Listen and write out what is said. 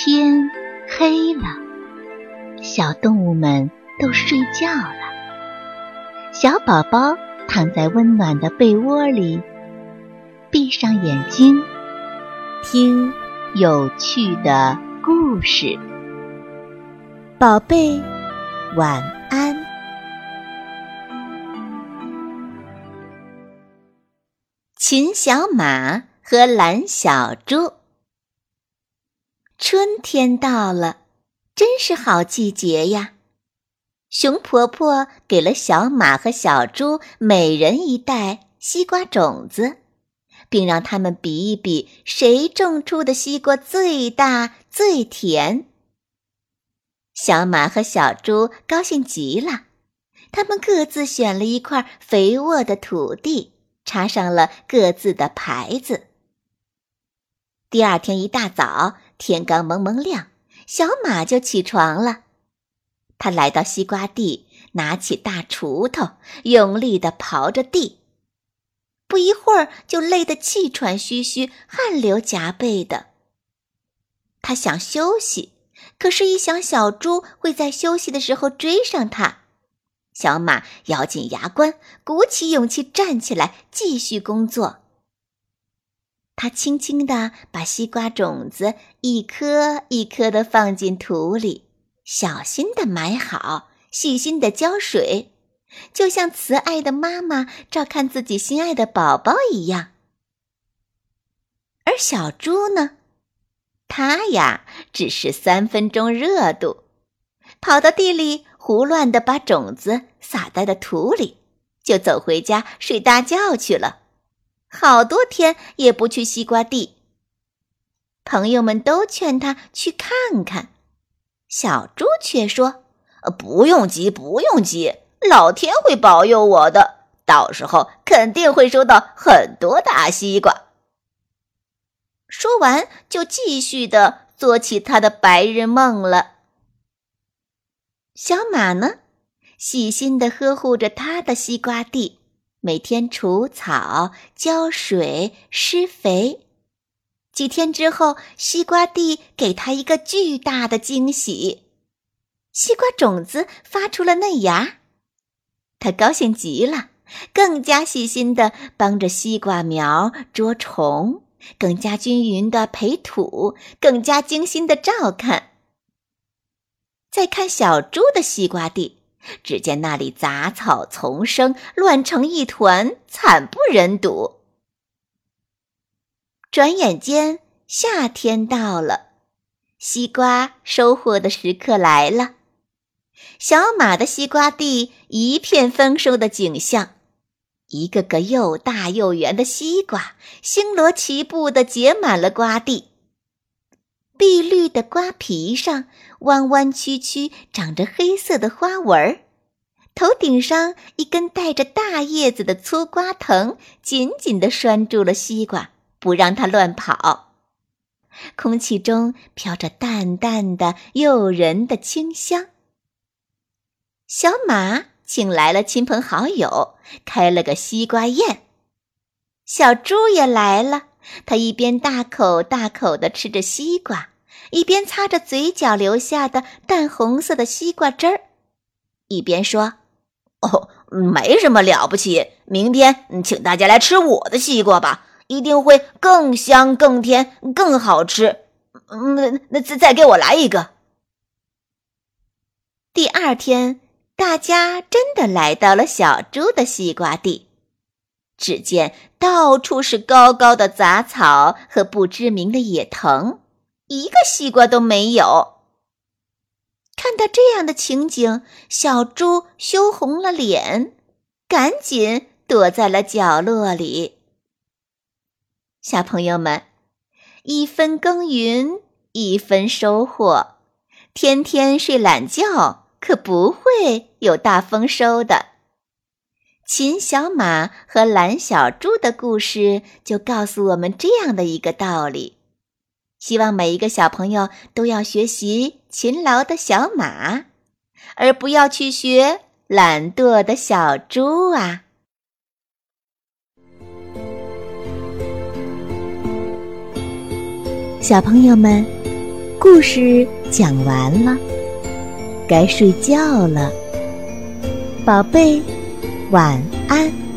天黑了，小动物们都睡觉了。小宝宝躺在温暖的被窝里，闭上眼睛，听有趣的故事。宝贝，晚安。秦小马和蓝小猪。春天到了，真是好季节呀！熊婆婆给了小马和小猪每人一袋西瓜种子，并让他们比一比谁种出的西瓜最大最甜。小马和小猪高兴极了，他们各自选了一块肥沃的土地，插上了各自的牌子。第二天一大早。天刚蒙蒙亮，小马就起床了。他来到西瓜地，拿起大锄头，用力地刨着地。不一会儿，就累得气喘吁吁、汗流浃背的。他想休息，可是，一想小猪会在休息的时候追上他，小马咬紧牙关，鼓起勇气站起来，继续工作。他轻轻地把西瓜种子一颗一颗地放进土里，小心地埋好，细心地浇水，就像慈爱的妈妈照看自己心爱的宝宝一样。而小猪呢，它呀，只是三分钟热度，跑到地里胡乱地把种子撒在了土里，就走回家睡大觉去了。好多天也不去西瓜地。朋友们都劝他去看看，小猪却说：“不用急，不用急，老天会保佑我的，到时候肯定会收到很多大西瓜。”说完，就继续的做起他的白日梦了。小马呢，细心的呵护着他的西瓜地。每天除草、浇水、施肥。几天之后，西瓜地给他一个巨大的惊喜，西瓜种子发出了嫩芽。他高兴极了，更加细心地帮着西瓜苗捉虫，更加均匀地培土，更加精心地照看。再看小猪的西瓜地。只见那里杂草丛生，乱成一团，惨不忍睹。转眼间，夏天到了，西瓜收获的时刻来了。小马的西瓜地一片丰收的景象，一个个又大又圆的西瓜星罗棋布的结满了瓜地。碧绿的瓜皮上弯弯曲曲长着黑色的花纹儿，头顶上一根带着大叶子的粗瓜藤紧紧地拴住了西瓜，不让它乱跑。空气中飘着淡淡的诱人的清香。小马请来了亲朋好友，开了个西瓜宴。小猪也来了。他一边大口大口地吃着西瓜，一边擦着嘴角留下的淡红色的西瓜汁儿，一边说：“哦，没什么了不起。明天请大家来吃我的西瓜吧，一定会更香、更甜、更好吃。嗯，那再再给我来一个。”第二天，大家真的来到了小猪的西瓜地。只见到处是高高的杂草和不知名的野藤，一个西瓜都没有。看到这样的情景，小猪羞红了脸，赶紧躲在了角落里。小朋友们，一分耕耘一分收获，天天睡懒觉可不会有大丰收的。秦小马和蓝小猪的故事就告诉我们这样的一个道理：希望每一个小朋友都要学习勤劳的小马，而不要去学懒惰的小猪啊！小朋友们，故事讲完了，该睡觉了，宝贝，晚安。